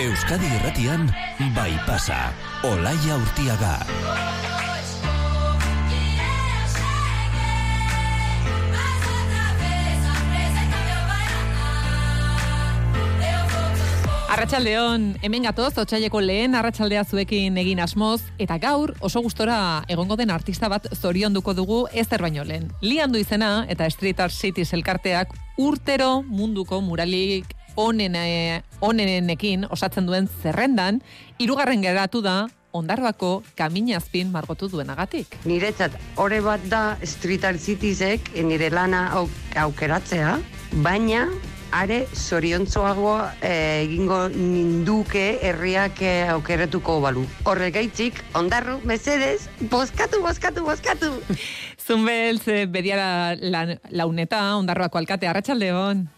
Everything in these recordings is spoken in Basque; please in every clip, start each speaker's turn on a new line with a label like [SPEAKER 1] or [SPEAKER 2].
[SPEAKER 1] Euskadi Irratian bai pasa. Olaia Urtiaga.
[SPEAKER 2] Arratxaldeon, hemen gatoz, otxaileko lehen arratsaldea zuekin egin asmoz, eta gaur oso gustora egongo den artista bat zorionduko dugu ezer baino lehen. Liandu izena eta Street Art Cities elkarteak urtero munduko muralik onen, eh, osatzen duen zerrendan, hirugarren geratu da ondarroako kaminazpin margotu duenagatik.
[SPEAKER 3] Niretzat, ore bat da Street Art Citiesek nire lana au- aukeratzea, baina are zoriontzoago eh, egingo ninduke herriak eh, aukeratuko balu. Horregaitzik, ondarru, mesedez, bozkatu, bozkatu, bozkatu!
[SPEAKER 2] Zunbelz, eh, bediara la, launeta, ondarroako alkate, arratsaldeon.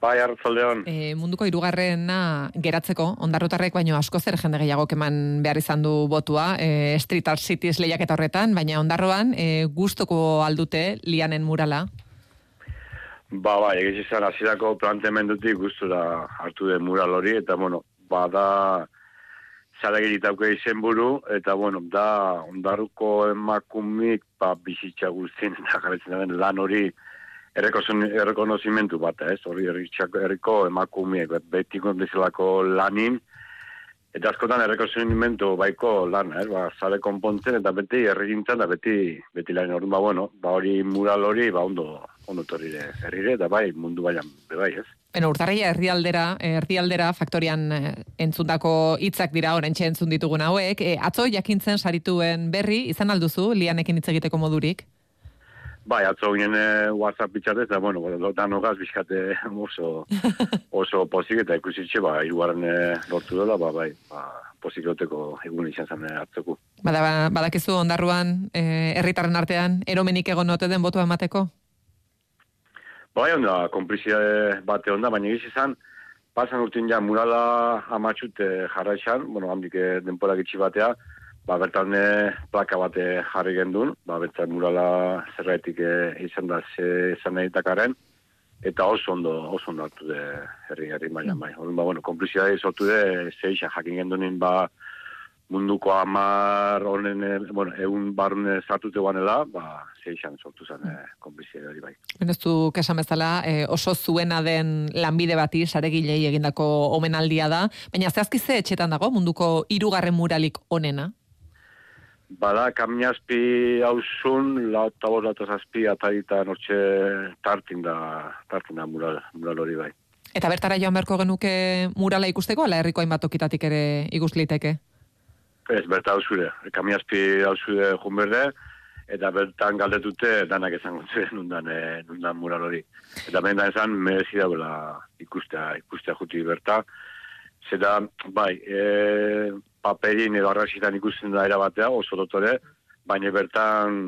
[SPEAKER 4] Bai, hartzaldeon.
[SPEAKER 2] E, munduko hirugarrena geratzeko, ondarrotarrek baino asko zer jende gehiago eman behar izan du botua, e, Street Art Cities lehiaketa horretan, baina ondarroan e, gustoko aldute lianen murala.
[SPEAKER 4] Ba, bai, egiz izan, azirako planteamendutik gustura hartu den mural hori, eta, bueno, bada zaragiritauko izen buru, eta, bueno, da, ondarruko emakumik, ba, bizitza guztien, eta jarretzen den lan hori, errekonozimentu bat, ez, hori herriko emakumiek, betiko bezalako lanin, eta askotan errekozimentu baiko lan, ez, ba, zare konpontzen, eta beti erregintzen, eta beti, beti lan hori, ba, bueno, ba, hori mural hori, ba, ondo, ondo torrire, herrire, eta bai, mundu baian, be bai, ez.
[SPEAKER 2] Bueno, urtarria herrialdera, herrialdera faktorian eh, entzundako hitzak dira oraintxe entzun ditugun hauek. E, atzo jakintzen sarituen berri izan alduzu lianekin hitz egiteko modurik.
[SPEAKER 4] Bai, atzo ginen eh, WhatsApp bitxatez, eta, bueno, bueno, danogaz bizkate oso, oso pozik, eta ikusitxe, ba, iruaren lortu dela, ba, bai, ba, pozik egun izan zen eh, hartzeko.
[SPEAKER 2] Bada, badakizu ondarruan eh, herritarren artean eromenik egon ote den botua emateko?
[SPEAKER 4] Bai, onda, konplizia bate onda, baina egiz izan, pasan urtin ja murala amatxut eh, jarraixan, bueno, handik eh, denpora gitxi batea, ba, bertan eh, plaka bate jarri gendun, ba, bertan murala zerraitik eh, izan da ze izan nahi dakaren, eta oso ondo, oso ondo hartu de herri herri mailan bai. Orduan, ba, bueno, konplizia sortu de zeixa jakin gendunin, ba, munduko amar honen, eh, bueno, egun barne sartute guanela, ba, zeixan sortu zen eh, konplizia hori bai.
[SPEAKER 2] Ez du kesan bezala, eh, oso zuena den lanbide bati, saregilei egindako omenaldia da, baina zehazki ze etxetan dago munduko hirugarren muralik onena?
[SPEAKER 4] Bada, kamiazpi hausun, lau eta bost, lau eta zazpi, atarita nortxe tartin da, tartin da mural, mural hori bai.
[SPEAKER 2] Eta bertara joan beharko genuke murala ikusteko, ala herriko hainbat tokitatik ere ikus liteke?
[SPEAKER 4] Ez, berta hausure, kamiazpi hausure junberde, eta bertan galdetute danak esango zen nundan, e, nundan mural hori. Eta behin da esan, merezi dagoela ikustea, ikustea juti berta. Zeta, bai, e, paperin edo arrazitan ikusten da erabatea, oso dotore, baina bertan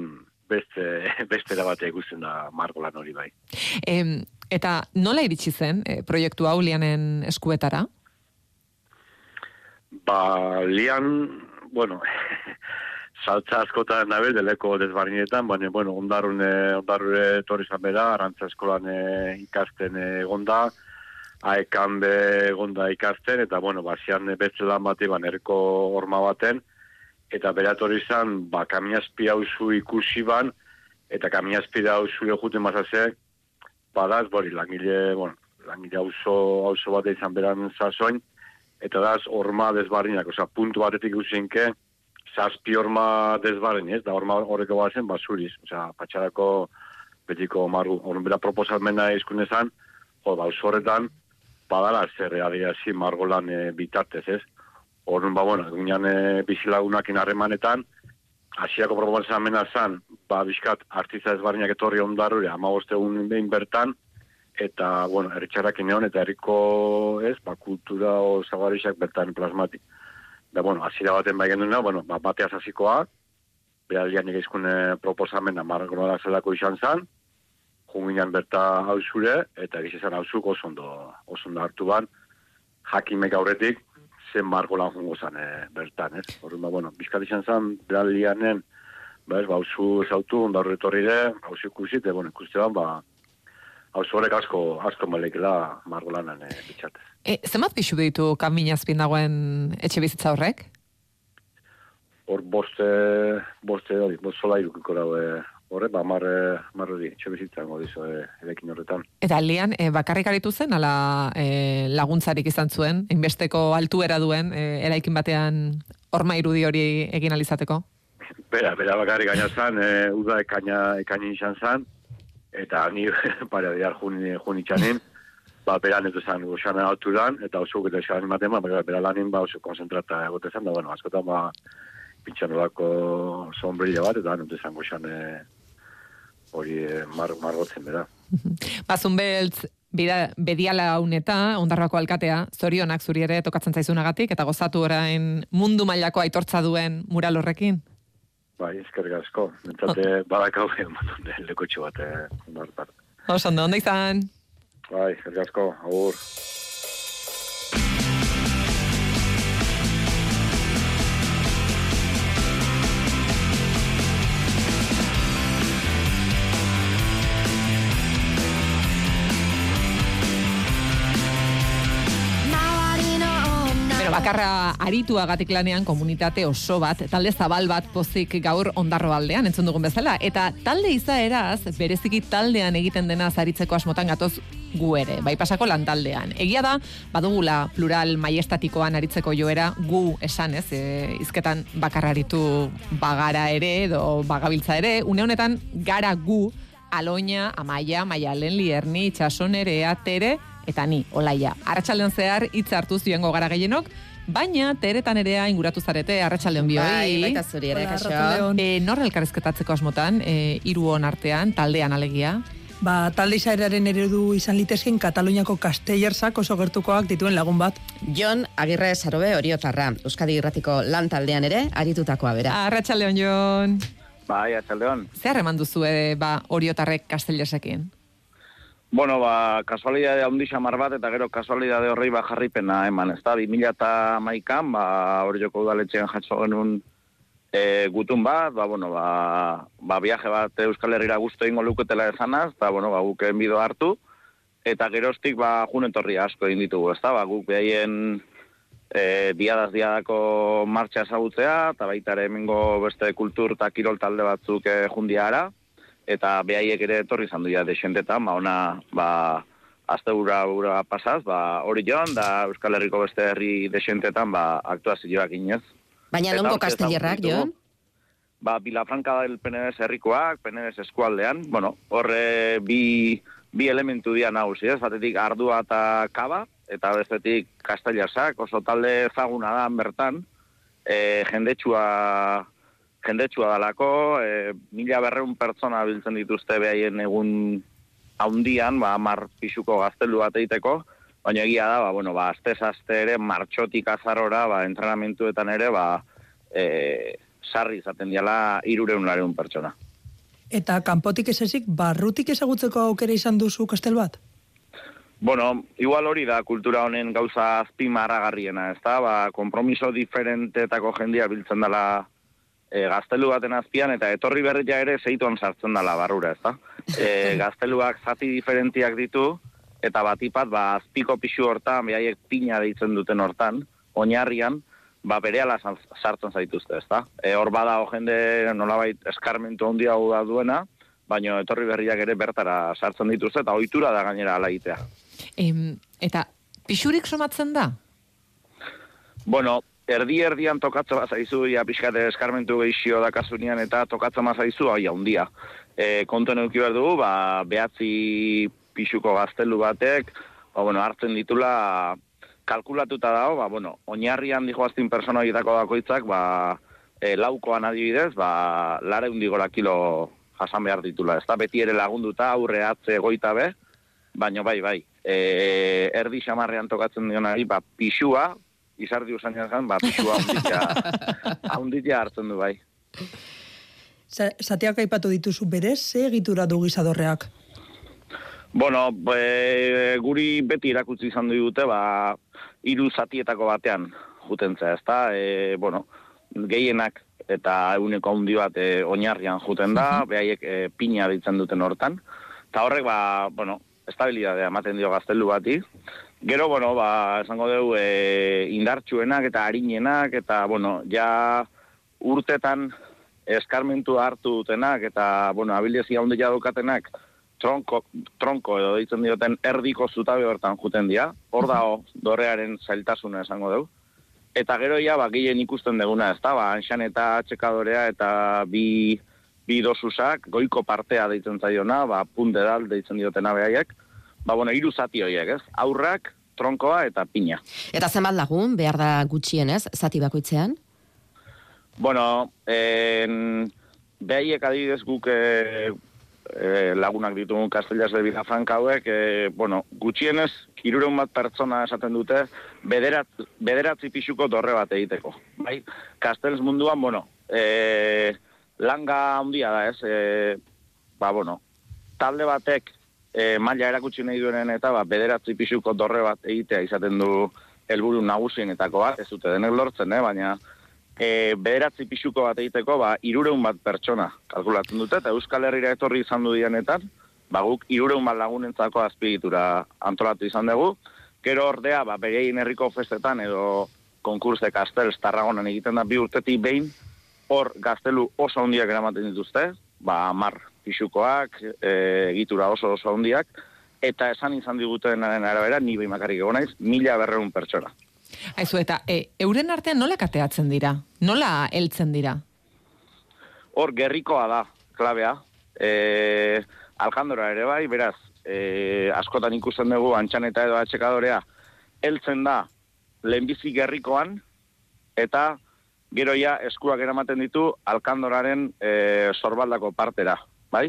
[SPEAKER 4] beste, beste erabatea ikusten da margolan hori bai.
[SPEAKER 2] Em, eta nola iritsi zen eh, proiektu hau lianen eskuetara?
[SPEAKER 4] Ba, lian, bueno, saltza askotan nabel, deleko desbarrinetan, baina, bueno, ondarrun, eh, ondarrure torri bera, arantza eskolan eh, ikasten eh, egonda, aekan be egonda ikasten, eta, bueno, basian beste lan bate, ban, erko horma baten, eta beratorri izan, ba, kamiazpi hauzu ikusi ban, eta kamiazpi da hauzu juten mazazek, badaz, bori, langile, bueno, langile hauzo, hauzo bat izan beran zazoin, eta daz, horma desbarrinak, oza, puntu batetik usinke, zazpi horma desbarrin, ez, da horma horreko bazen, basuriz, oza, patxarako betiko margu, horren bera proposalmena izkunezan, jo, ba, horretan, badala zer adiazi margolan e, bitartez, ez, horren, ba, bueno, egunean e, bizilagunakin harremanetan, hasiako proposamena zan, ba, bizkat, artiza ezbarrinak etorri ondarrure, ama egun behin bertan, eta, bueno, erritxarrak eneon, eta herriko, ez, ba, kultura o zagarixak bertan plasmati. Da, bueno, azira baten bai genduna, bueno, ba, batea zazikoa, behalian egizkune proposamena margola zelako izan zan, junginan berta hausure, eta egiz izan hausuk oso ondo, oso ondo hartu ban, jakimek aurretik, zen margolan jungo zan e, bertan, ez? Horren, ba, bueno, bizkat izan zan, behalianen, ba, ez, ba, hausu zautu, onda horretorri de, hausu ikusi, eta, bueno, ikuste ban, ba, hau zorek asko, asko melekela margolanan e, bitxatez.
[SPEAKER 2] E, zenbat pixu ditu kaminazpin dagoen etxe bizitza horrek?
[SPEAKER 4] Hor boste, boste hori, bost sola irukiko dago, e, horre, ba, mar, mar hori, etxe bizitzan godizo e, erekin horretan.
[SPEAKER 2] Eta lian, e, bakarrik aritu zen, ala e, laguntzarik izan zuen, inbesteko altuera duen, e, eraikin batean orma irudi hori egin alizateko?
[SPEAKER 4] Bera, bera bakarrik gaina zan, e, uda ekaina, ekaini izan zan, eta ni pare diar juni, juni txanin, ba, bera netu zan goxan alturan, eta oso geta esan ematen, ba, bera, lanin ba, oso konzentrata egote zan, da, bueno, askotan ba, pintxan olako sombrilla bat, eta netu zan goxan e, hori e, mar, margotzen bera.
[SPEAKER 2] Bazun beltz, bida, bediala hauneta, ondarroako alkatea, zorionak zuri ere tokatzen zaizunagatik, eta gozatu orain mundu mailako aitortza duen mural horrekin?
[SPEAKER 4] Bai, eskerrik asko. Mentzate, badakau egin lekotxo bat, eh.
[SPEAKER 2] Oso, ondo, ondo izan?
[SPEAKER 4] Bai, eskerrik asko, agur.
[SPEAKER 2] Bakarra arituagatik lanean komunitate oso bat, talde zabal bat pozik gaur ondarro aldean, entzun dugun bezala. Eta talde izaeraz, bereziki taldean egiten dena zaritzeko asmotan gatoz gu ere, bai pasako lan taldean. Egia da, badugula plural maiestatikoan aritzeko joera gu esan ez, e, izketan bakarra aritu bagara ere, edo bagabiltza ere, une honetan gara gu, aloina, amaia, maialen, lierni, itxason ere, atere, eta ni, olaia. Arratxaldean zehar hitz hartu zioengo gara gehienok, baina teretan erea inguratu zarete arratsaldeon bioi.
[SPEAKER 5] Bai, baita zuri ere, kaso.
[SPEAKER 2] E, nor elkarrezketatzeko asmotan, e, hiru on artean, taldean alegia?
[SPEAKER 6] Ba, talde izaeraren eredu izan litezken Kataluniako kastellerzak oso gertukoak dituen lagun bat.
[SPEAKER 5] Jon Agirre Sarobe Oriotarra, Euskadi Irratiko lan taldean ere, aritutakoa bera.
[SPEAKER 2] Arratxaldeon, Jon.
[SPEAKER 4] Bai, atxaldeon.
[SPEAKER 2] Zer eman duzu e, ba, oriotarrek kastellersekin?
[SPEAKER 7] Bueno, ba, kasualidade handi xamar bat, eta gero kasualidade horrei ba jarripena eman, ez da, 2000 eta maikan, ba, hori joko udaletxean jatso genuen e, gutun bat, ba, bueno, ba, ba, viaje bat Euskal Herriera guztu ingo luketela ezanaz, eta, bueno, ba, guken bido hartu, eta geroztik, ba, junetorri asko egin ditugu, ez da, ba, guk behaien e, diadaz diadako martxa ezagutzea, eta baita ere hemengo beste kultur eta kirol talde batzuk e, jundiara, eta behaiek ere etorri izan duia desentetan, ba, ona, ba, azte ura, ura pasaz, ba, hori joan, da Euskal Herriko beste herri desentetan, ba, aktuazioak inez.
[SPEAKER 5] Baina
[SPEAKER 7] hortxe
[SPEAKER 5] kastellerrak,
[SPEAKER 7] dugu. Ba, Bilafranca del Penedes herrikoak, Penedes eskualdean, bueno, horre bi, bi elementu dira nagusi, ez? Batetik ardua eta kaba, eta bestetik kastellarsak, oso talde ezaguna da bertan, e, jendetsua jendetsua dalako, e, mila berreun pertsona biltzen dituzte behaien egun haundian, ba, mar pixuko gaztelu bat egiteko, baina egia da, ba, bueno, ba, azte azte ere, martxotik azarora, ba, entrenamentuetan ere, ba, e, sarri izaten diala irureun lareun pertsona.
[SPEAKER 6] Eta kanpotik ez ezik, barrutik ezagutzeko aukera izan duzu kastel bat?
[SPEAKER 7] Bueno, igual hori da kultura honen gauza azpimarragarriena, ez da? Ba, kompromiso diferentetako jendia biltzen dela e, gaztelu baten azpian, eta etorri berria ere zeituan sartzen dela barrura, ez da? E, gazteluak zati diferentiak ditu, eta batipat, ba, azpiko pixu hortan, behaiek pina deitzen duten hortan, oinarrian, ba, berehala sa- sartzen zaituzte, ez da? E, hor bada jende nolabait eskarmentu handia da duena, baina etorri berriak ere bertara sartzen dituzte, eta ohitura da gainera ala egitea.
[SPEAKER 2] Em, eta pixurik somatzen da?
[SPEAKER 7] Bueno, erdi erdian tokatzen bazaizu, ja pixkate eskarmentu gehixio dakasunean eta tokatzen bazaizu, hau handia. E, konten eduki behar dugu, ba, behatzi pixuko gaztelu batek, ba, bueno, hartzen ditula kalkulatuta dago, ba, bueno, oinarrian dijoaztin persona egitako dakoitzak, ba, e, laukoan adibidez, ba, lare undigora kilo jasan behar ditula. Ez da beti ere lagunduta aurre atze goita be, baina bai, bai. E, erdi xamarrean tokatzen dionari, ba, pixua, izardi usan jazan, ba, pixua haunditia, haunditia hartzen du bai.
[SPEAKER 6] Za- Zateak aipatu dituzu berez, ze egitura du gizadorreak?
[SPEAKER 7] Bueno, e, guri beti erakutsi izan du dute, ba, hiru zatietako batean juten zea, ezta? E, bueno, gehienak eta eguneko handi bat e, oinarrian juten da, behaiek e, pina ditzen duten hortan. Eta horrek, ba, bueno, estabilidadea ematen dio gaztelu bati. Gero, bueno, ba, esango dugu, e, indartsuenak eta harinenak, eta, bueno, ja urtetan eskarmentu hartu dutenak, eta, bueno, abilizia handia dukatenak, tronko, tronko edo ditzen dioten erdiko zutabe hortan juten dira, hor dago dorrearen zailtasuna esango dugu. Eta gero ja, ba, gehien ikusten deguna, ez da, ba, anxan eta txekadorea eta bi, bi dosusak, goiko partea deitzen zaiona, ba, punte dal deitzen diotena behaiek, ba, bueno, iru zati horiek, ez? Aurrak, tronkoa eta pina.
[SPEAKER 5] Eta zenbat lagun, behar da gutxienez, zati bakoitzean?
[SPEAKER 7] Bueno, en, behaiek adibidez guk e, e, lagunak ditugun Castellas de Vilafranca hauek, e, bueno, gutxienez, irureun bat pertsona esaten dute, bederat, bederatzi pixuko dorre bat egiteko. Bai, Castells munduan, bueno, e, langa handia da ez, e, ba, bueno, talde batek e, maila erakutsi nahi duenen eta ba, bederatzi pixuko dorre bat egitea izaten du helburu nagusienetako bat, ez dute denek lortzen, eh? baina e, bederatzi pixuko bat egiteko ba, irureun bat pertsona kalkulatzen dute, eta Euskal Herriera etorri izan du dianetan, ba, guk irureun bat lagunentzako azpigitura antolatu izan dugu, gero ordea, ba, berein herriko festetan edo konkurse kastel tarragonan egiten da bi urtetik behin, hor gaztelu oso handiak eramaten dituzte, ba, mar pixukoak, e, egitura oso oso handiak, eta esan izan diguten arabera, ni behin makarrik egon naiz, mila berreun pertsona.
[SPEAKER 2] Aizu, eta e, euren artean nola kateatzen dira? Nola heltzen dira?
[SPEAKER 7] Hor, gerrikoa da, klabea. E, Alkandora ere bai, beraz, e, askotan ikusten dugu, antxan eta edo atxekadorea, heltzen da, lehenbizi gerrikoan, eta gero ja eskuak eramaten ditu alkandoraren e, sorbaldako partera, bai?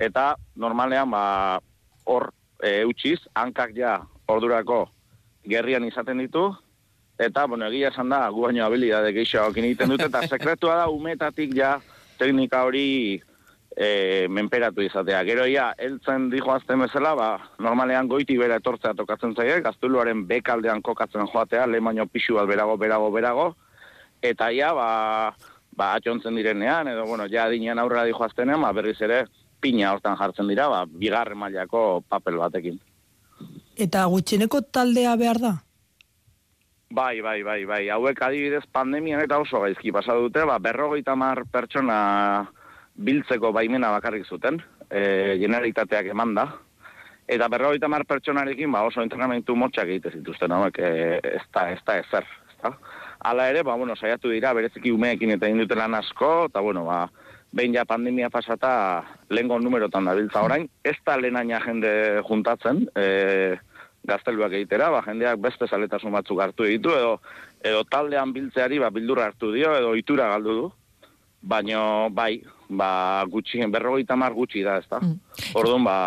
[SPEAKER 7] Eta normalean, ba, hor, e, utxiz, hankak ja ordurako gerrian izaten ditu, eta, bueno, egia esan da, gu baino habilidade gehiago egiten dute, eta sekretua da, umetatik ja teknika hori e, menperatu izatea. Gero ja, eltzen dijo azten bezala, ba, normalean goiti bera etortzea tokatzen zaie, gaztuluaren bekaldean kokatzen joatea, lehen baino pixu bat berago, berago, berago, eta ja, ba, ba, atxontzen direnean, edo, bueno, ja, adinean aurrera dijo aztenean, ba, berriz ere, pina hortan jartzen dira, ba, bigarren mailako papel batekin.
[SPEAKER 6] Eta gutxeneko taldea behar da?
[SPEAKER 7] Bai, bai, bai, bai. Hauek adibidez pandemian eta oso gaizki pasa dute, ba, berrogeita mar pertsona biltzeko baimena bakarrik zuten, e, generalitateak eman da. Eta berrogeita mar pertsonarekin, ba, oso entrenamentu motxak egite zituzten, hauek, e, ez da, ez da, ezer. Ez da. Hala ere, ba, bueno, saiatu dira, bereziki umeekin eta indute lan asko, eta, bueno, ba, behin ja pandemia pasata lehenko numerotan da biltza orain, ez da lehenaina jende juntatzen, e, gazteluak egitera, ba, jendeak beste zaletasun batzuk hartu ditu, edo, edo taldean biltzeari ba, bildurra hartu dio, edo itura galdu du, baino bai, ba, gutxi, berrogeita mar gutxi da, ez da. Mm. Orduan, ba,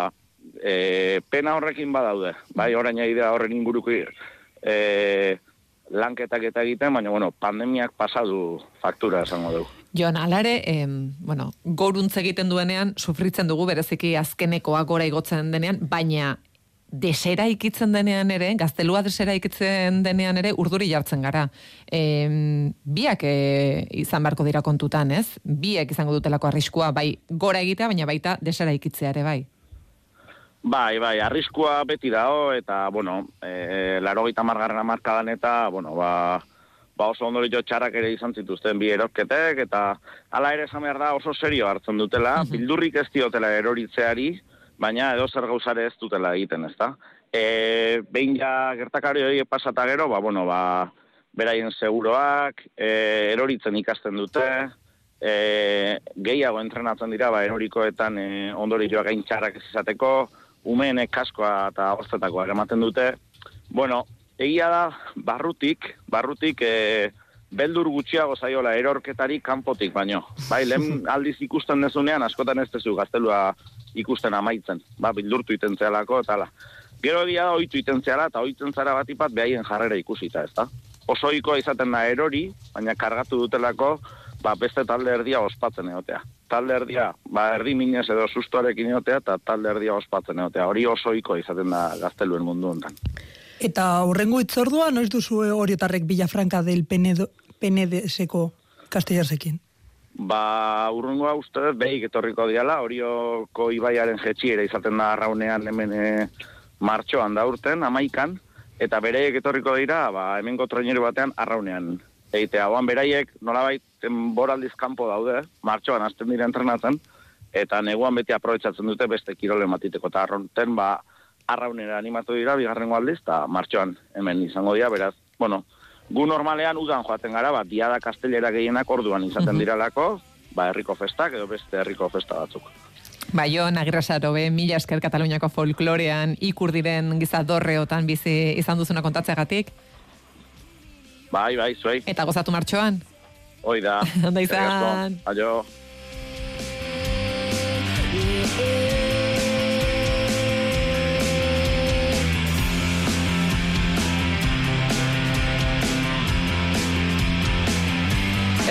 [SPEAKER 7] e, pena horrekin badaude, bai, orain idea horren inguruko e, lanketak eta egiten, baina, bueno, pandemiak pasadu faktura esango dugu.
[SPEAKER 2] Jon, alare, eh, bueno, goruntz egiten duenean, sufritzen dugu bereziki azkenekoa gora igotzen denean, baina desera ikitzen denean ere, gaztelua desera ikitzen denean ere, urduri jartzen gara. E, biak e, izan beharko dira kontutan, ez? Biak izango dutelako arriskua, bai gora egitea, baina baita desera ikitzea ere, bai.
[SPEAKER 7] Bai, bai, arriskua beti dago, eta, bueno, e, laro gita margarren amarkadan eta, bueno, ba, ba oso ondorito txarrak ere izan zituzten bi erosketek, eta ala ere esan behar da oso serio hartzen dutela, bildurrik ez diotela eroritzeari, baina edo zer gauzare ez dutela egiten, ezta? E, behin ja gertakari hori pasata gero, ba, bueno, ba, beraien seguroak, e, eroritzen ikasten dute, e, gehiago entrenatzen dira, ba, erorikoetan e, ondori joa gain txarrak ez izateko, umeenek kaskoa eta horzetako ematen dute. Bueno, egia da, barrutik, barrutik, e, beldur gutxiago zaiola erorketari kanpotik baino. Bai, lehen aldiz ikusten dezunean, askotan ez dezu gaztelua ikusten amaitzen, ba, bildurtu iten zealako, eta ala. Gero egia da, oitu iten zeala, eta oitzen zara bat ipat behaien jarrera ikusita, ez da? Oso izaten da erori, baina kargatu dutelako, ba, beste talde erdia ospatzen egotea. Talde erdia, ba, erdi minez edo sustuarekin egotea, eta talde erdia ospatzen egotea. Hori oso oikoa izaten da gazteluen mundu honetan.
[SPEAKER 6] Eta horrengo itzordua, noiz duzu horietarrek Villafranca del Penedo, Penedeseko Castellarsekin?
[SPEAKER 7] Ba, urrungoa uste dut, behik etorriko diala, horioko ibaiaren jetxiera izaten da arraunean hemen e, martxoan da urten, amaikan, eta bereiek etorriko dira, ba, hemengo troineru batean arraunean. Eitea, oan beraiek nolabait boraldiz kanpo daude, martxoan hasten dira entrenatzen, eta neguan beti aprobetsatzen dute beste kirole matiteko, eta arronten, ba, arraunera animatu dira, bigarrengo aldiz, eta martxoan hemen izango dira, beraz, bueno, gu normalean udan joaten gara, ba, diada kastelera gehienak orduan izaten diralako, ba, herriko festak edo beste herriko festa batzuk.
[SPEAKER 2] Ba, jo, nagirrasaro, be, mila esker Kataluniako folklorean ikur diren gizadorreotan bizi izan duzuna kontatzeagatik.
[SPEAKER 7] Bai, bai, zuei.
[SPEAKER 2] Eta gozatu martxoan.
[SPEAKER 7] Hoi da. Asko.
[SPEAKER 2] izan.
[SPEAKER 7] Aio.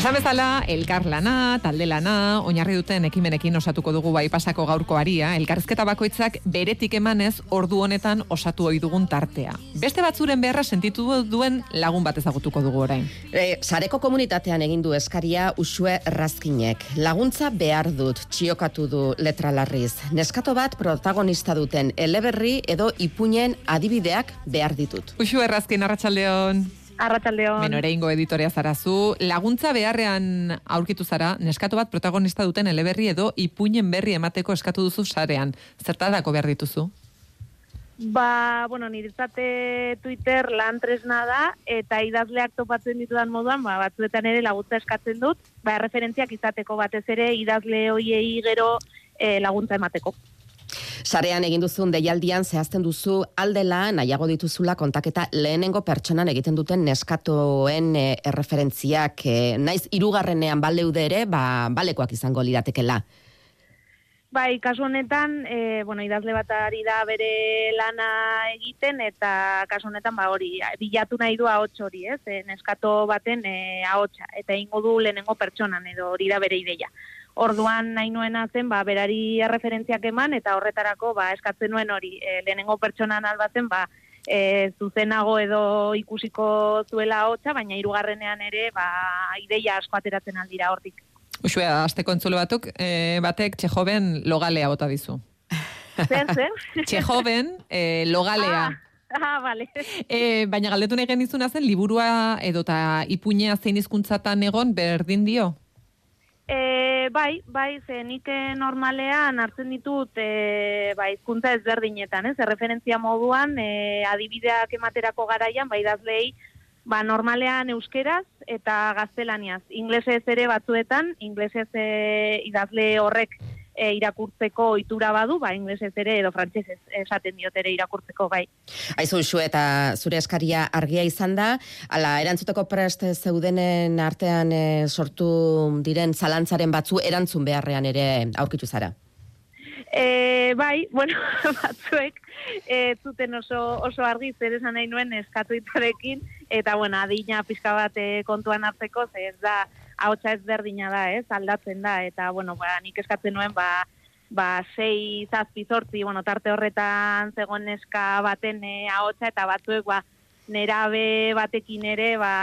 [SPEAKER 2] Esan bezala, elkar lana, talde lana, oinarri duten ekimenekin osatuko dugu bai pasako gaurko aria, elkarrizketa bakoitzak beretik emanez ordu honetan osatu ohi dugun tartea. Beste batzuren beharra sentitu duen lagun bat ezagutuko dugu orain.
[SPEAKER 5] E, sareko komunitatean egin du eskaria usue razkinek. Laguntza behar dut, txiokatu du letra larriz. Neskato bat protagonista duten eleberri edo ipuinen adibideak behar ditut.
[SPEAKER 2] Uxu errazkin, arratsaldeon.
[SPEAKER 8] Arratsaldeon.
[SPEAKER 2] Beno, ere ingo editoria zarazu. Laguntza beharrean aurkitu zara, neskato bat protagonista duten eleberri edo ipuinen berri emateko eskatu duzu sarean. Zertarako behar dituzu?
[SPEAKER 8] Ba, bueno, niretzate Twitter lan tresna da, eta idazleak topatzen ditudan moduan, ba, batzuetan ere laguntza eskatzen dut, ba, referentziak izateko batez ere idazle hoiei gero eh, laguntza emateko.
[SPEAKER 5] Sarean egin duzun deialdian zehazten duzu aldela nahiago dituzula kontaketa lehenengo pertsonan egiten duten neskatoen e, erreferentziak e, naiz hirugarrenean baleude ere, ba, balekoak izango liratekela.
[SPEAKER 8] Bai, kasu honetan, e, bueno, idazle bat ari da bere lana egiten, eta kasu honetan, ba, hori, bilatu nahi du ahots hori, ez? E, neskato baten e, ahotsa, eta ingo du lehenengo pertsonan, edo hori da bere ideia. Orduan nahi nuena zen, ba, berari referentziak eman, eta horretarako, ba, eskatzen nuen hori, e, lehenengo pertsonan albatzen, ba, e, zuzenago edo ikusiko zuela ahotsa, baina hirugarrenean ere, ba, ideia asko ateratzen aldira hortik.
[SPEAKER 2] Uxue, azteko entzule batuk, e, batek txejoben logalea bota dizu.
[SPEAKER 8] Zer, zer?
[SPEAKER 2] Txejoben e, logalea.
[SPEAKER 8] Ah, ah, vale.
[SPEAKER 2] E, baina galdetu nahi genizuna zen, liburua edota ipuñea zein hizkuntzatan egon berdin dio?
[SPEAKER 8] E, bai, bai, ze nik eh, normalean hartzen ditut e, bai, hizkuntza ezberdinetan, ez? Erreferentzia moduan, e, adibideak ematerako garaian, bai dazlei, ba, normalean euskeraz eta gaztelaniaz. Inglesez ere batzuetan, inglesez e, idazle horrek e, irakurtzeko ohitura badu, ba, inglesez ere edo frantsesez esaten diot ere irakurtzeko, bai.
[SPEAKER 5] Aizu usu eta zure eskaria argia izan da, ala erantzuteko prest zeudenen artean e, sortu diren zalantzaren batzu erantzun beharrean ere aurkitu zara.
[SPEAKER 8] E, bai, bueno, batzuek e, zuten oso, oso argi zer esan nahi nuen eskatuitarekin, eta bueno, adina pixka bat e, kontuan hartzeko, ze ez da, ahotsa ez berdina da, ez, aldatzen da, eta bueno, ba, nik eskatzen nuen, ba, ba, sei zazpi zortzi, bueno, tarte horretan zegoen neska baten e, ahotsa, eta batzuek, ba, nerabe batekin ere, ba,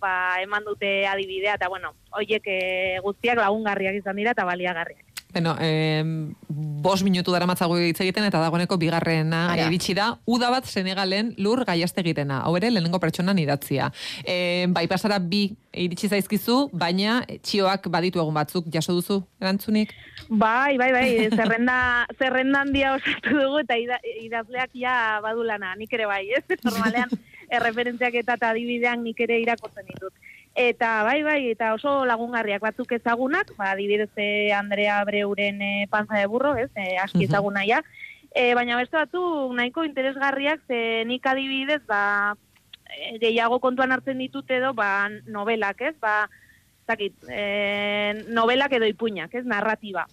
[SPEAKER 8] ba, eman dute adibidea, eta bueno, hoiek e, guztiak lagungarriak izan dira, eta baliagarriak.
[SPEAKER 2] Bueno, eh, bos minutu dara matzago hitz egiten eta dagoeneko bigarrena
[SPEAKER 5] Ara.
[SPEAKER 2] iritsi da. Uda bat Senegalen lur gaiaste egitena. Hau ere, lehenengo pertsonan idatzia. Eh, bai pasara bi iritsi zaizkizu, baina txioak baditu egun batzuk jaso duzu erantzunik.
[SPEAKER 8] Bai, bai, bai, zerrenda, zerrenda handia osatu dugu eta ida, idazleak ja badulana, nik ere bai, ez? Normalean, erreferentziak eta eta adibidean nik ere irakurtzen ditut. Eta bai, bai, eta oso lagungarriak batzuk ezagunak, ba, adibidez eh, Andrea Breuren e, panza de burro, ez, e, aski ezaguna ja. E, baina beste batzuk nahiko interesgarriak, ze nik adibidez, ba, gehiago kontuan hartzen ditut edo, ba, novelak, ez, ba, zakit, e, novelak edo ipuinak, ez, narratiba.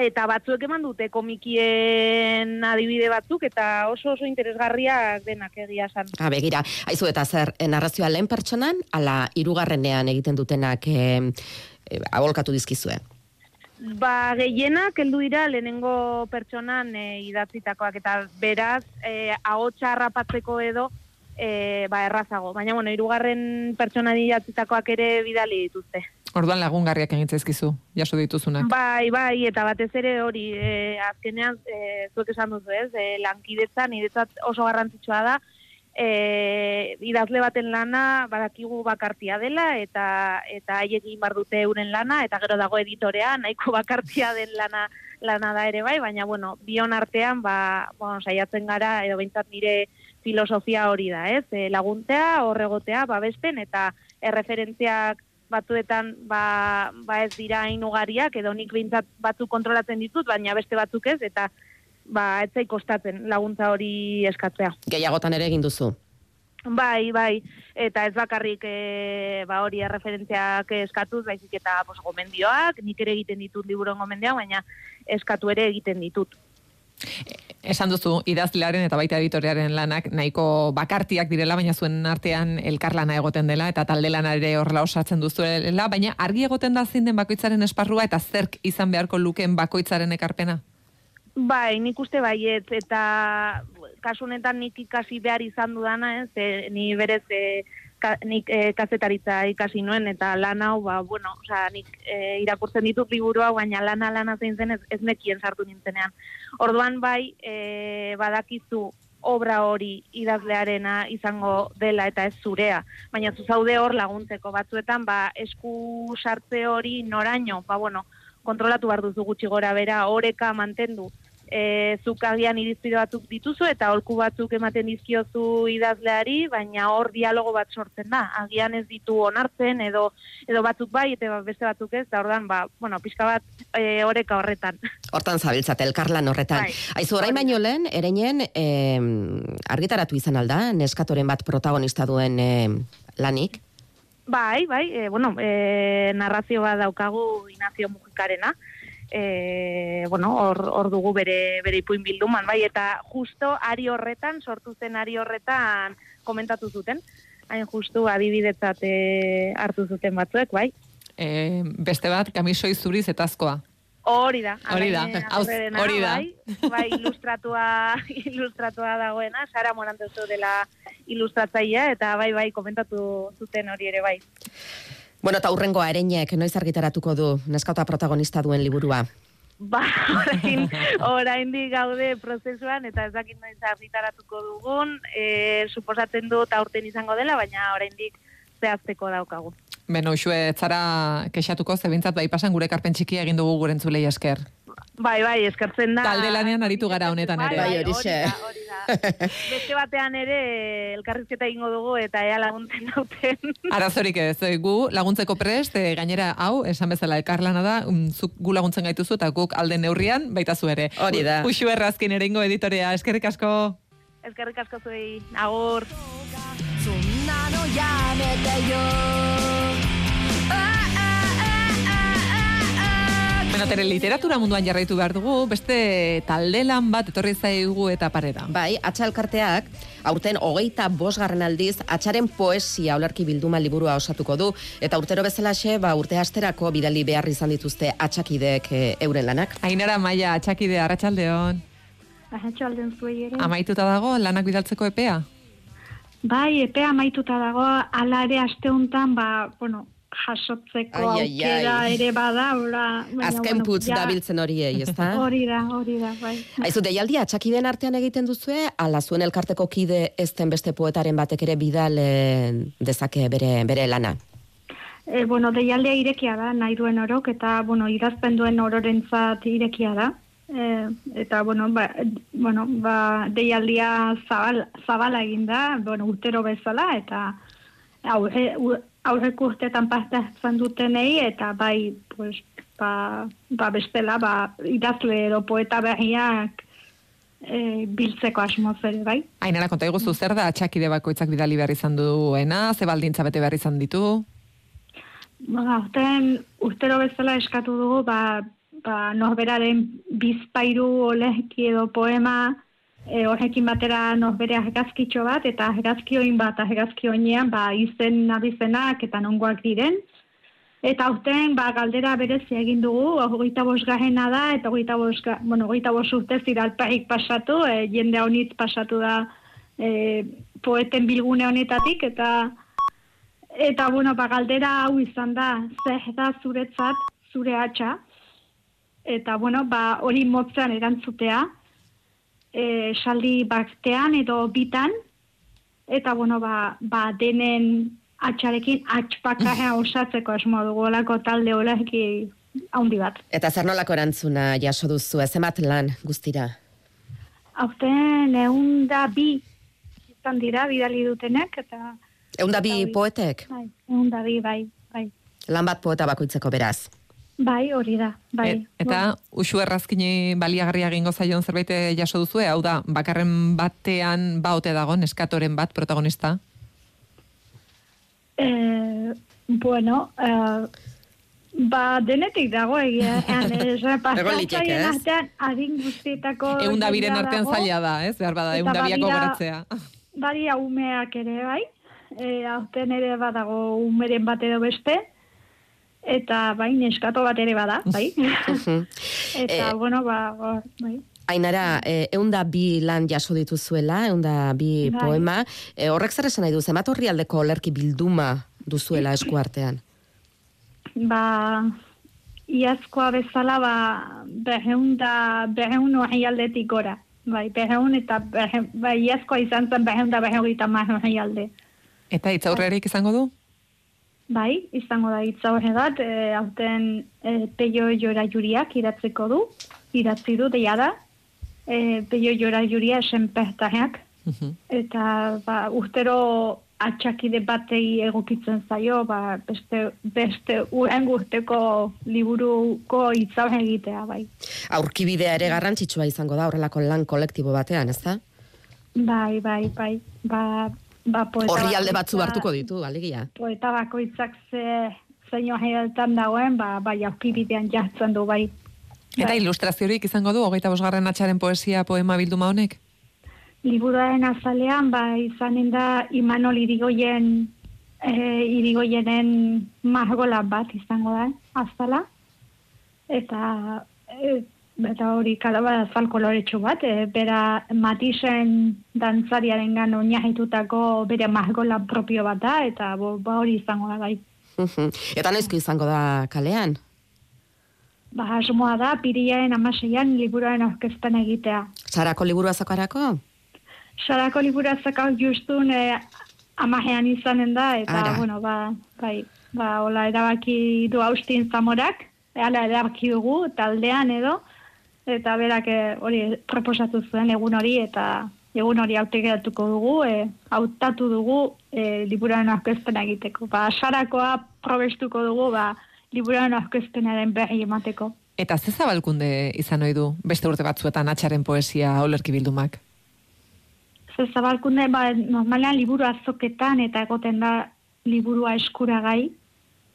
[SPEAKER 8] Eta batzuek eman dute komikien adibide batzuk, eta oso oso interesgarriak denak egia esan.
[SPEAKER 5] Ha, begira, aizu eta zer, eh, narrazioa lehen pertsonan, ala hirugarrenean egiten dutenak e, e, abolkatu dizkizue.
[SPEAKER 8] Ba, gehienak heldu dira lehenengo pertsonan e, idatzitakoak eta beraz e, ahotsa harrapatzeko edo e, ba, errazago. Baina, bueno, hirugarren pertsona idatzitakoak ere bidali dituzte.
[SPEAKER 2] Orduan lagungarriak egin zaizkizu, jaso dituzunak.
[SPEAKER 8] Bai, bai, eta batez ere hori, e, azkenean, e, zuek esan duzu ez, e, lankidetza, niretzat oso garrantzitsua da, e, idazle baten lana badakigu bakartia dela eta eta haiek bar dute euren lana eta gero dago editorea nahiko bakartia den lana lana da ere bai baina bueno bion artean ba bueno saiatzen gara edo beintzat nire filosofia hori da ez? E, laguntea horregotea babesten eta erreferentziak batzuetan ba, ba ez dira hain ugariak edo nik beintzat batzuk kontrolatzen ditut baina beste batzuk ez eta ba, etzai kostatzen laguntza hori eskatzea.
[SPEAKER 5] Gehiagotan ere egin duzu.
[SPEAKER 8] Bai, bai, eta ez bakarrik e, ba hori erreferentziak eskatuz, baizik eta pos, gomendioak, nik ere egiten ditut liburon gomendioak, baina eskatu ere egiten ditut.
[SPEAKER 2] Esan duzu, idazlearen eta baita editorearen lanak nahiko bakartiak direla, baina zuen artean elkarlana egoten dela, eta talde lana ere horrela osatzen duzuela, baina argi egoten da zein den bakoitzaren esparrua, eta zerk izan beharko luken bakoitzaren ekarpena?
[SPEAKER 8] Bai, nik uste baiet, eta kasu honetan nik ikasi behar izan dudana, ez, e, ni berez e, ka, nik e, kazetaritza ikasi nuen, eta lan hau, ba, bueno, oza, nik e, irakurtzen ditut liburua, baina lana lana zein zen ez, ez nekien sartu nintzenean. Orduan bai, e, badakizu obra hori idazlearena izango dela eta ez zurea, baina zu zaude hor laguntzeko batzuetan, ba, esku sartze hori noraino, ba, bueno, kontrolatu behar duzu gutxi gora bera, oreka mantendu e, zuk agian irizpide batzuk dituzu eta holku batzuk ematen dizkiozu idazleari, baina hor dialogo bat sortzen da. Agian ez ditu onartzen edo edo batzuk bai eta beste batzuk ez, da ordan ba, bueno, pixka bat e, oreka horretan.
[SPEAKER 5] Hortan zabiltzat elkarlan horretan. Bai. Aizu orain baino lehen ereinen e, argitaratu izan alda neskatoren bat protagonista duen e, lanik.
[SPEAKER 8] Bai, bai, e, bueno, e, narrazio bat daukagu Inazio Mujikarena, e, bueno, hor, hor dugu bere, bere ipuin bilduman, bai, eta justo ari horretan, sortu zen ari horretan komentatu zuten, hain justu adibidetzat e, hartu zuten batzuek, bai.
[SPEAKER 2] E, beste bat, kamisoi zuriz eta azkoa.
[SPEAKER 8] Hori da.
[SPEAKER 2] Hori da. Hori da.
[SPEAKER 8] Bai, bai ilustratua, ilustratua dagoena, Sara Morantezu dela ilustratzailea, eta bai, bai, komentatu zuten hori ere bai.
[SPEAKER 5] Bueno, eta hurrengoa ereinek, noiz argitaratuko du neskauta protagonista duen liburua?
[SPEAKER 8] Ba, orain, orain di gaude prozesuan, eta ez dakit noiz argitaratuko dugun, e, suposatzen dut aurten izango dela, baina orain dik zehazteko daukagu.
[SPEAKER 2] Beno, usue, zara kexatuko, zebintzat bai pasan gure karpen txikia egin dugu gurentzulei esker.
[SPEAKER 8] Bai, bai, eskertzen da.
[SPEAKER 2] Talde lanean aritu gara honetan ere.
[SPEAKER 5] Bai, hori xe.
[SPEAKER 8] Beste batean ere elkarrizketa egingo dugu eta ea laguntzen dauten.
[SPEAKER 2] Arazorik ez, eh, gu laguntzeko prest, e, gainera hau, esan bezala elkarlana da, zuk gu laguntzen gaituzu eta guk alde neurrian, baita zu ere.
[SPEAKER 5] Hori da.
[SPEAKER 2] Uxu errazkin ere editorea, eskerrik asko.
[SPEAKER 8] Eskerrik asko zuei, agur.
[SPEAKER 2] Bueno, tere, literatura munduan jarraitu behar dugu, beste talde lan bat etorri zaigu eta parera.
[SPEAKER 5] Bai, atxalkarteak, aurten hogeita bosgarren aldiz, atxaren poesia olarki bilduma liburua osatuko du, eta urtero bezalaxe, ba, urte asterako bidali behar izan dituzte atxakidek e, euren lanak.
[SPEAKER 2] Ainara Maia, atxakide, arratsaldeon.
[SPEAKER 9] Arratxaldeon zuei ere.
[SPEAKER 2] Amaituta dago, lanak bidaltzeko epea?
[SPEAKER 9] Bai, epea amaituta dago, ala ere asteuntan, ba, bueno, jasotzeko
[SPEAKER 5] Ai, ai,
[SPEAKER 9] aukera
[SPEAKER 5] ai.
[SPEAKER 9] ere bada, ora, baina,
[SPEAKER 5] Azken putz
[SPEAKER 9] ja,
[SPEAKER 5] dabiltzen horiei, ezta?
[SPEAKER 9] Hori da, hori da, bai.
[SPEAKER 5] Aizu, deialdia atxakideen artean egiten duzue, ala zuen elkarteko kide ez den beste poetaren batek ere bidal eh, dezake bere, bere lana.
[SPEAKER 9] E, bueno, deialdea irekia da, nahi duen orok, eta, bueno, idazpen duen ororentzat irekia da. E, eta, bueno, ba, bueno, ba, deialdia zabal, zabala egin da, bueno, urtero bezala, eta aurre, u- aurreko urteetan parte hartzen dutenei, eta bai, pues, ba, ba bestela, ba, idazle edo poeta berriak e, biltzeko asmoz ere, bai.
[SPEAKER 2] Ainara, konta iguzu, zer da atxakide bakoitzak bidali behar izan duena, ze baldintza bete behar izan ditu?
[SPEAKER 9] Ba, aurten urtero bezala eskatu dugu, ba, ba norberaren bizpairu olezki edo poema, e, horrekin batera norbere argazkitxo bat, eta argazkioin bat argazkioinean, ba, izen nabizenak eta nongoak diren. Eta aurten, ba, galdera berezia egin dugu, hogeita bosgarrena da, eta hogeita bos, bueno, hogeita urtez iralparik pasatu, e, jende honitz pasatu da e, poeten bilgune honetatik, eta Eta, bueno, ba, galdera hau izan da, zer da zuretzat, zure atxa. Eta, bueno, ba, hori motzean erantzutea, e, saldi baktean edo bitan, eta, bueno, ba, ba denen atxarekin atxpaka osatzeko asmo dugu olako talde olaki haundi bat.
[SPEAKER 5] Eta zer nolako erantzuna jaso duzu, ez emat lan guztira?
[SPEAKER 9] Aurten egun da bi izan dira, bidali dutenek, eta...
[SPEAKER 5] Egun da bi poetek?
[SPEAKER 9] Bai, egun da bi, bai, bai.
[SPEAKER 5] Lan bat poeta bakoitzeko beraz.
[SPEAKER 9] Bai, hori da, bai.
[SPEAKER 2] E, eta usu errazkini baliagarria egingo zaion zerbait eh, jaso duzu, hau da, bakarren batean baote dago, neskatoren bat protagonista?
[SPEAKER 9] Eh, bueno, eh, ba, denetik dago egia.
[SPEAKER 5] Egon liteke, ez?
[SPEAKER 9] artean, adin guztietako...
[SPEAKER 2] Egun da biren
[SPEAKER 9] jendea
[SPEAKER 2] artean zaila da, ez? Behar bada, egun da biako
[SPEAKER 9] badira-
[SPEAKER 2] goratzea.
[SPEAKER 9] Badia umeak ere, bai. E, aurten ere badago umeren bat edo beste. Eta, bai, neskato bat ere bada, bai. Eta,
[SPEAKER 5] Eh,
[SPEAKER 9] bueno, ba, ba, bai.
[SPEAKER 5] Ainara, eh, eunda bi lan jaso dituzuela, eunda bi
[SPEAKER 9] Bai.
[SPEAKER 5] poema. Eh, horrek zer esan nahi du, zemat horri aldeko olerki bilduma duzuela esku artean?
[SPEAKER 9] ba, iazkoa bezala, ba, beheun da, beheun ohi aldetik gora. Bai, beheun eta beheun, ba, iazkoa izan zen beheun da beheun eta ohi alde.
[SPEAKER 2] Eta itzaurrerik izango du?
[SPEAKER 9] Bai, izango da hitza horre bat, e, aurten e, peio jora juriak iratzeko du, idatzi du, deia da, e, peio jora juria esen pertajeak, eta ba, urtero atxakide batei egokitzen zaio, ba, beste, beste uren guzteko liburuko hitza egitea, bai.
[SPEAKER 5] Aurkibidea ere garrantzitsua izango da horrelako lan kolektibo batean, ez da?
[SPEAKER 9] Bai, bai, bai, ba, ba
[SPEAKER 5] Horri alde batzu hartuko ditu, alegia.
[SPEAKER 9] poeta bakoitzak ze zein oheeltan dagoen, ba, bai, aurkibidean jartzen du, bai.
[SPEAKER 2] Eta ilustraziorik izango du, hogeita bosgarren atxaren poesia poema bilduma honek?
[SPEAKER 9] Liburuaren azalean, ba, izanen da Imanol Irigoyen e, Irigoyenen margola bat izango da, azala. Eta, e, eta hori kalaba azal koloretsu bat, e, bera Matisen dantzariaren gan oinahitutako bere margola propio bat da, eta bo, ba hori izango da, bai.
[SPEAKER 5] Eta noizko izango da kalean?
[SPEAKER 9] Ba, asmoa da, piriaren amaseian liburuaren aurkezpen egitea.
[SPEAKER 5] Sarako liburua zakarako?
[SPEAKER 9] Sarako libura zakau justun e, amajean izanen da, eta,
[SPEAKER 5] Ara.
[SPEAKER 9] bueno, ba, bai, ba, hola, erabaki du Austin Zamorak, hala erabaki dugu, taldean edo, eta berak eh, hori proposatu zuen egun hori, eta egun hori hautegeratuko dugu, e, hautatu dugu e, liburaren aurkezpena egiteko. Ba, sarakoa probestuko dugu, ba, liburaren aurkezpenaren berri emateko.
[SPEAKER 2] Eta ze zabalkunde izan ohi du beste urte batzuetan atxaren poesia olerki bildumak?
[SPEAKER 9] Ze zabalkunde, ba, normalean liburu azoketan eta egoten da liburua eskuragai,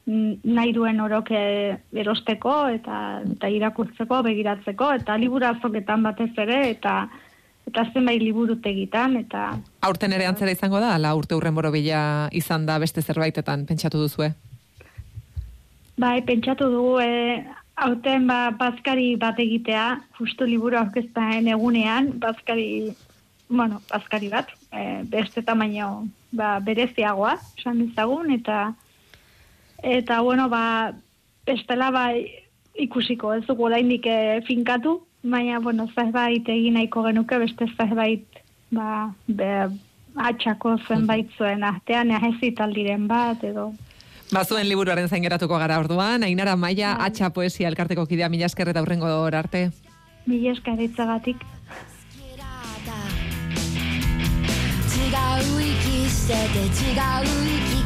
[SPEAKER 9] nahi duen orok eh, erosteko eta, eta irakurtzeko, begiratzeko, eta liburu azoketan batez ere, eta eta zenbait liburutegitan, eta
[SPEAKER 2] Aurten ere antzera izango da, ala urte urren borobila izan da beste zerbaitetan pentsatu duzue?
[SPEAKER 9] bai, pentsatu dugu, e, aurten ba, bazkari bat egitea, justu liburu aurkezten egunean, bazkari, bueno, bazkari bat, e, beste tamaino ba, bereziagoa, esan dezagun, eta eta bueno, ba, bestela ba, ikusiko, ez dugu oraindik e, finkatu, baina, bueno, zerbait egin nahiko genuke, beste zerbait, ba, be, atxako zenbait zuen artean, ehezitaldiren bat, edo,
[SPEAKER 2] Bazuen liburuaren zain geratuko gara orduan, Ainara Maia, atxa poesia elkarteko kidea mila esker eta hurrengo arte.
[SPEAKER 9] mila eskaretzagatik.
[SPEAKER 10] 違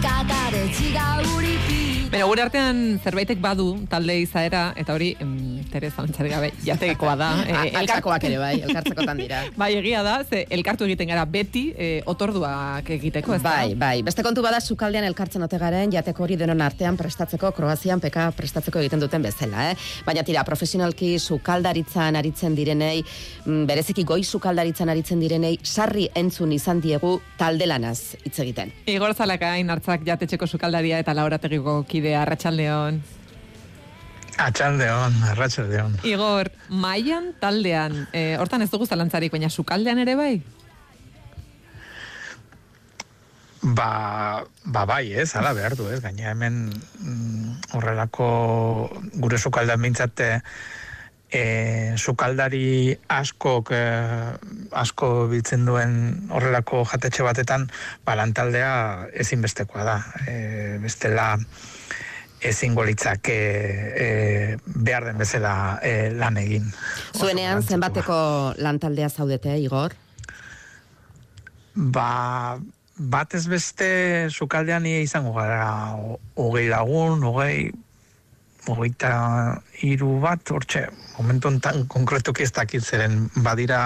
[SPEAKER 2] Bera, gure artean zerbaitek badu talde izaera, eta hori mm, Teresa Ontzari gabe, jatekoa da.
[SPEAKER 5] A- altzakoak ere bai, elkartzekotan dira.
[SPEAKER 2] Bai, egia da, ze elkartu egiten gara beti e, otorduak egiteko, ez?
[SPEAKER 5] Bai, bai. Beste kontu bada sukaldean elkartzen ote garen, jateko hori denon artean prestatzeko, Kroazian peka prestatzeko egiten duten bezala, eh? Baina tira, profesionalki sukaldaritzan aritzen direnei, mm, bereziki goi sukaldaritzan aritzen direnei, sarri entzun izan diegu talde lanaz hitz egiten.
[SPEAKER 2] Igor Zalakain hartzak jatetxeko sukaldaria eta laborategiko kidea, Arratxaldeon.
[SPEAKER 11] Atxaldeon, arratsaldeon.
[SPEAKER 2] Igor, maian taldean, e, hortan ez dugu zalantzarik, baina sukaldean ere bai?
[SPEAKER 11] Ba, ba bai, ez, ala behar du, ez, gaina hemen mm, horrelako gure sukaldan bintzate e, sukaldari askok e, asko biltzen duen horrelako jatetxe batetan, ba, lantaldea ezinbestekoa da. E, bestela ezingo litzake e, behar den bezala e, lan egin.
[SPEAKER 5] Zuenean, zenbateko lantaldea zaudete, Igor?
[SPEAKER 11] Ba, batez beste sukaldean izango gara hogei lagun, hogei hogeita hiru bat, hortxe, momentu enten konkretuki ez dakit zeren badira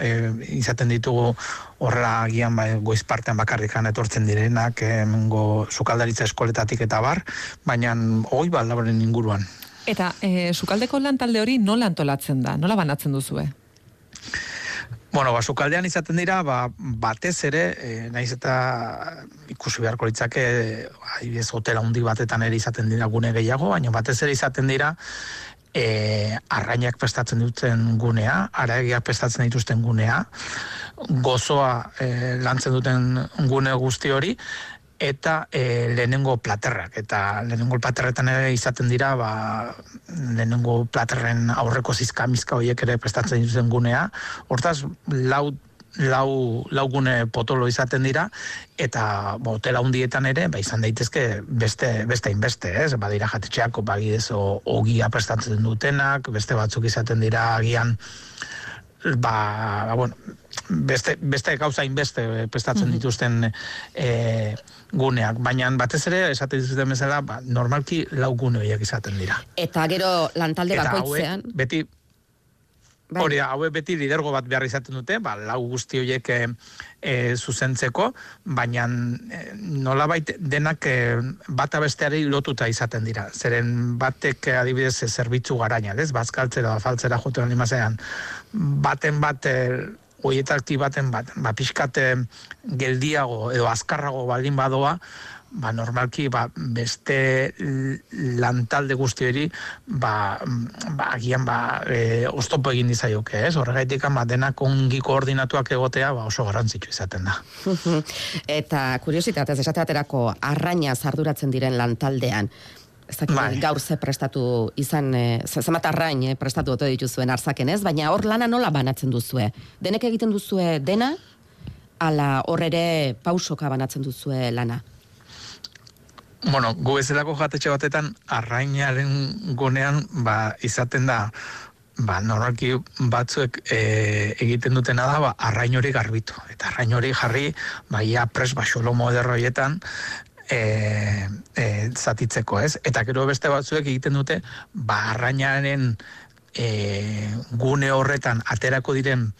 [SPEAKER 11] e, izaten ditugu horrela agian bai, goiz partean bakarrikan etortzen direnak emengo sukaldaritza eskoletatik eta bar, baina hogei bat laboren inguruan.
[SPEAKER 2] Eta e, sukaldeko lan talde hori nola antolatzen da? Nola banatzen duzue?
[SPEAKER 11] Bueno, ba, sukaldean izaten dira, ba, batez ere, e, naiz eta ikusi beharko litzake, ez hotela handi batetan ere izaten dira gune gehiago, baina batez ere izaten dira, e, arrainak prestatzen duten gunea, araegiak prestatzen dituzten gunea, gozoa e, lantzen duten gune guzti hori, eta e, lehenengo platerrak. Eta lehenengo platerretan ere izaten dira, ba, lehenengo platerren aurreko zizka mizka horiek ere prestatzen dituzten gunea. Hortaz, lau lau, lau gune potolo izaten dira, eta ba, hotela hundietan ere, ba, izan daitezke beste, beste inbeste, ez? Ba, dira jatetxeako, ba, ogia prestatzen dutenak, beste batzuk izaten dira agian, ba, ba bueno, beste, beste gauza inbeste prestatzen dituzten e, guneak, baina batez ere esate dizuten bezala, ba, normalki lau gune horiek izaten dira.
[SPEAKER 5] Eta gero lantalde bakoitzean?
[SPEAKER 11] beti Bai. Hori, haue beti lidergo bat behar izaten dute, ba, lau guzti horiek e, zuzentzeko, baina e, nolabait denak e, bata besteari lotuta izaten dira. Zeren batek adibidez zerbitzu garaina, ez? Bazkaltzera, faltzera joten animazean. Baten bat hoietarti baten bat, ba, pixkate geldiago edo azkarrago baldin badoa, ba, normalki ba, beste lantalde guzti hori ba, ba, agian ba, e, oztopo egin dizaioke, ez? Horregaitik, ba, denak ongi koordinatuak egotea ba, oso garrantzitsu izaten da.
[SPEAKER 5] Eta kuriositatez, esateaterako arraina zarduratzen diren lantaldean, ez bai. gaur ze prestatu izan, e, zemat arrain e, prestatu oto dituzuen arzaken ez, baina hor lana nola banatzen duzue? Denek egiten duzue dena, ala hor ere pausoka banatzen duzue lana?
[SPEAKER 11] Bueno, gu ezelako jatetxe batetan arrainaren gunean ba, izaten da ba, normalki batzuek e, egiten dutena da, ba, arrain hori garbitu. Eta arrain hori jarri, ba, ia pres basolo moderroietan, e, e, zatitzeko, ez? Eta gero beste batzuek egiten dute, barrainaren e, gune horretan aterako diren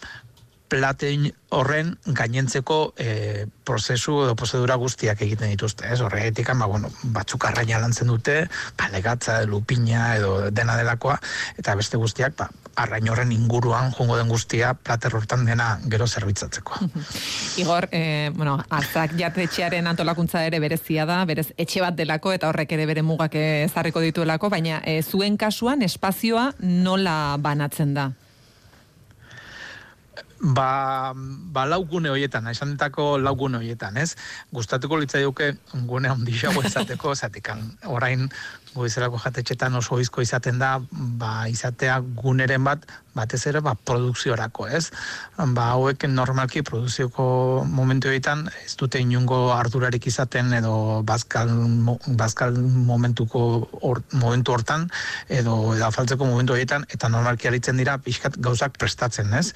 [SPEAKER 11] platein horren gainentzeko e, prozesu edo prozedura guztiak egiten dituzte, ez? Horregatik, ba, bueno, batzuk arraina lantzen dute, palegatza, lupina edo dena delakoa, eta beste guztiak, ba, arrain horren inguruan jongo den guztia plater hortan dena gero zerbitzatzeko.
[SPEAKER 2] Igor, e, bueno, azak jatetxearen antolakuntza ere berezia da, berez etxe bat delako eta horrek ere bere mugak ezarriko dituelako, baina e, zuen kasuan espazioa nola banatzen da?
[SPEAKER 11] Ba, ba laugune hoietan, esan ditako laugune hoietan, ez? Gustatuko litzaiuke gune handiago izateko, zatikan orain goizelako jatetxetan oso izko izaten da, ba, izatea guneren bat, batez ere, ba, produkziorako, ez? Ba, hauek normalki produzioko momentu egiten, ez dute inungo ardurarik izaten, edo bazkal, bazkal momentuko or, momentu hortan, edo edo faltzeko momentu egiten, eta normalki aritzen dira, pixkat gauzak prestatzen, ez?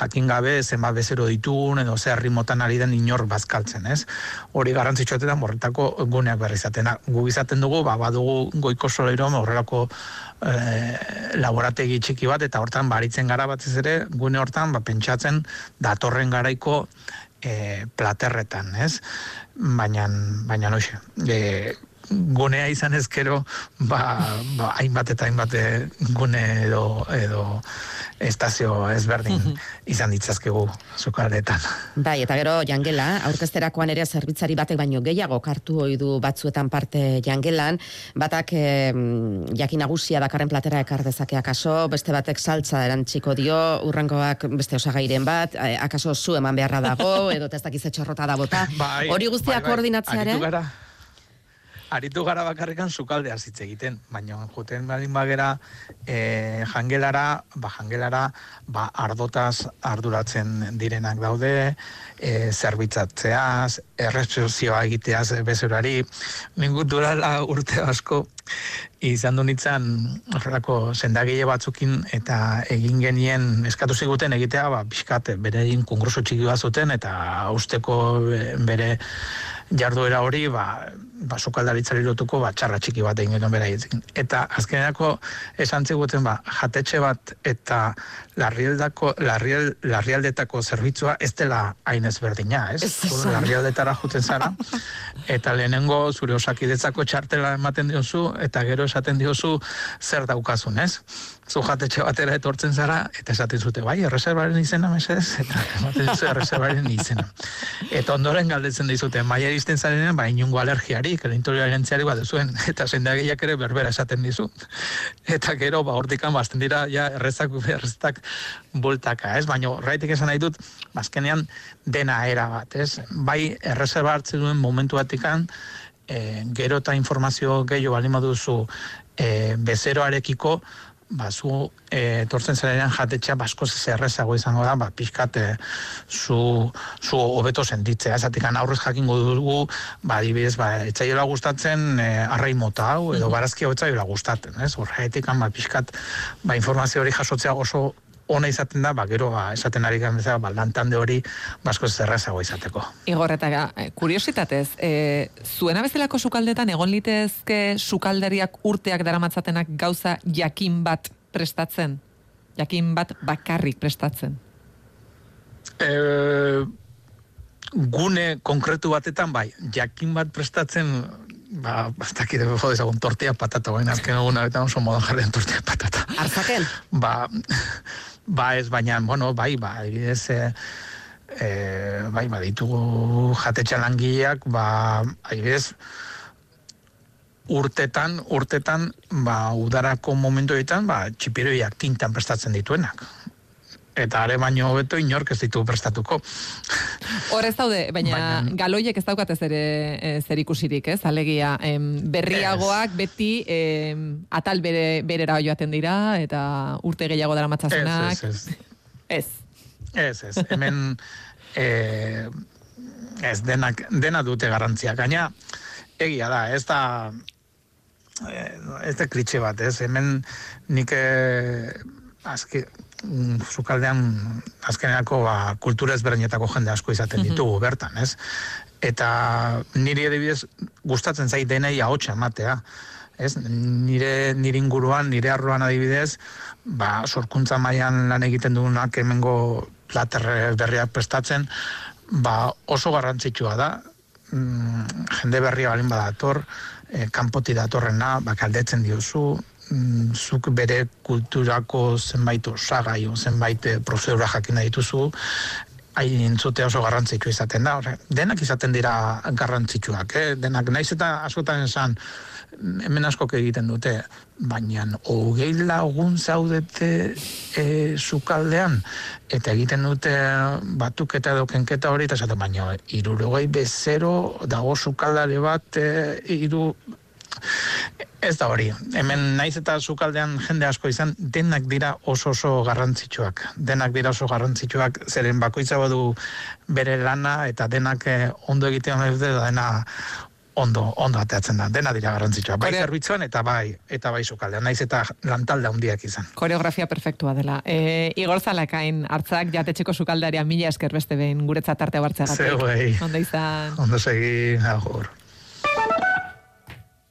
[SPEAKER 11] Jakin gabe, zenba bezero ditugun, edo zer rimotan ari den inor bazkaltzen, ez? Hori garrantzitsuetetan, morretako guneak berri izaten. Gu izaten dugu, ba, badugu goiko soloiro horrelako e, laborategi txiki bat, eta hortan baritzen gara batez ere, gune hortan, ba, pentsatzen datorren garaiko e, platerretan, ez? Baina, baina noxe, e, gunea izan ezkero, ba, ba, hainbat eta hainbat eh, gune edo, edo estazio ezberdin izan ditzazkegu sukaldeetan.
[SPEAKER 5] Bai, eta gero jangela, aurkezterakoan ere zerbitzari batek baino gehiago kartu ohi du batzuetan parte jangelan, batak eh, jakin nagusia dakarren platera ekar dezake akaso, beste batek saltza erantziko dio, urrangoak beste osagairen bat, akaso zu eman beharra dago, edo testakize txorrota da bota.
[SPEAKER 11] Bai,
[SPEAKER 5] Hori guztia
[SPEAKER 11] bai, bai.
[SPEAKER 5] koordinatzearen?
[SPEAKER 11] Aritu gara, bakarrikan sukaldea hitz egiten, baina juten balin bagera e, jangelara, ba jangelara, ba ardotaz arduratzen direnak daude, e, zerbitzatzeaz, errezpzioa egiteaz bezurari, ningut durala urte asko, izan du nitzan horrelako sendagile batzukin eta egin genien eskatu ziguten egitea ba pixkat bere egin kongreso txiki bat zuten eta usteko e, bere jarduera hori ba ba sukaldaritzari lotuko ba txarra txiki bat egin genuen beraiekin. Eta azkenerako esan ziguten ba jatetxe bat eta larrieldako larriel, larrialdetako zerbitzua ez dela hain ezberdina, ez? Zu Larrialdetara juten zara eta lehenengo zure osakidetzako txartela ematen diozu eta gero esaten diozu zer daukazun, ez? Zu jatetxe batera etortzen zara eta esaten zute, bai, erreserbaren izena mesedez, eta ematen duzu erreserbaren izena. Eta ondoren galdetzen dizute, maia iristen zarenean, ba, inungo alergiarik, intolerantziarik bat zuen, eta sendagiak ere berbera esaten dizu. Eta gero, ba, hortikan, bazten dira, ja, errezak, errezak bultaka, ez? Baina, horretik esan nahi dut, bazkenean, dena era bat, ez? Bai, erreserba hartzen duen momentu batikan, e, gero eta informazio gehiago bali duzu e, bezeroarekiko, ba, zu e, etortzen zarenean jatetxea basko zerrezago izango da, ba, pixkat e, zu, zu hobeto sentitzea, esatik aurrez jakingo dugu, ba, adibidez, ba, etzaiola gustatzen e, arrai mota hau, edo barazki hau etzaiola gustatzen, ez? Horretik, ba, pixkat, ba, informazio hori jasotzea oso ona izaten da, ba, gero ba, esaten ari gan bezala, ba, lantande hori basko zerrezago izateko.
[SPEAKER 2] Igor, eta eh, kuriositatez, e, zuena bezalako sukaldetan egon litezke sukaldariak urteak daramatzatenak gauza jakin bat prestatzen? Jakin bat bakarrik prestatzen?
[SPEAKER 11] E, gune konkretu batetan, bai, jakin bat prestatzen, ba, ez dakit, jo, ezagun tortilla patata, baina azken eguna, eta oso modan jarren tortilla patata.
[SPEAKER 5] Arzaken?
[SPEAKER 11] Ba, ba ez, baina, bueno, bai, ba, ez, e, bai, ba, ditugu jatetxan langileak, ba, adibidez, urtetan, urtetan, ba, udarako momentuetan, ba, txipiroiak tintan prestatzen dituenak. Eta are baino hobeto inork ez ditu prestatuko.
[SPEAKER 2] Hor ez daude, baina,
[SPEAKER 11] Baina-
[SPEAKER 2] galoiek ez daukate zer, e, zer ikusirik, ez? Alegia, em, berriagoak beti em, atal bere, berera joaten dira, eta urte gehiago dara matzazenak.
[SPEAKER 11] Ez, ez,
[SPEAKER 2] Ez.
[SPEAKER 11] Ez, ez, hemen e, ez denak, dena dute garrantzia. Gaina, egia da, ez da, e, ez da kritxe bat, ez, hemen nik e, azke, mm, sukaldean azkeneako ba, kultura ezberdinetako jende asko izaten ditugu bertan, ez? Eta niri adibidez gustatzen zait denei ahotsa ematea. Ez, nire, nire inguruan, nire arruan adibidez, ba, sorkuntza mailan lan egiten dugunak hemengo plater berriak prestatzen, ba, oso garrantzitsua da, mm, jende berria balin badator, e, kanpoti datorrena, ba, galdetzen diozu, mm, zuk bere kulturako zenbait osagai, zenbait eh, prozedura jakin dituzu, hain entzutea oso garrantzitsua izaten da. Ose, denak izaten dira garrantzitsuak, eh? denak naiz eta askotan esan, hemen askok egiten dute, baina hogei lagun zaudete e, sukaldean, eta egiten dute batuketa edo kenketa hori, eta esaten baina irurogei bezero dago sukaldare bat, e, iru Ez da hori, hemen naiz eta sukaldean jende asko izan, denak dira oso oso garrantzitsuak. Denak dira oso garrantzitsuak, zeren bakoitza badu bere lana eta denak eh, ondo egitean dute, da dena ondo, ondo ateatzen da. Dena dira garrantzitsuak. Bai zerbitzuan eta bai, eta bai sukaldean, naiz eta lantalde handiak izan.
[SPEAKER 2] Koreografia perfektua dela. E, Igor Zalakain, hartzak jatetxeko sukaldaria mila esker beste behin guretzat arte hartzeagatik.
[SPEAKER 11] Zeuei.
[SPEAKER 2] Ondo izan.
[SPEAKER 11] Ondo segi, agur.